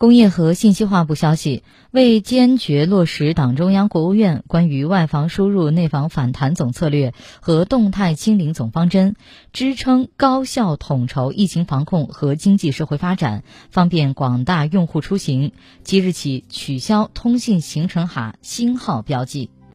工业和信息化部消息为坚决落实党中央国务院关于外防输入内防反弹总策略和动态清零总方针支撑高效统筹疫情防控和经济社会发展方便广大用户出行。即日起取消通信行程卡星号标记。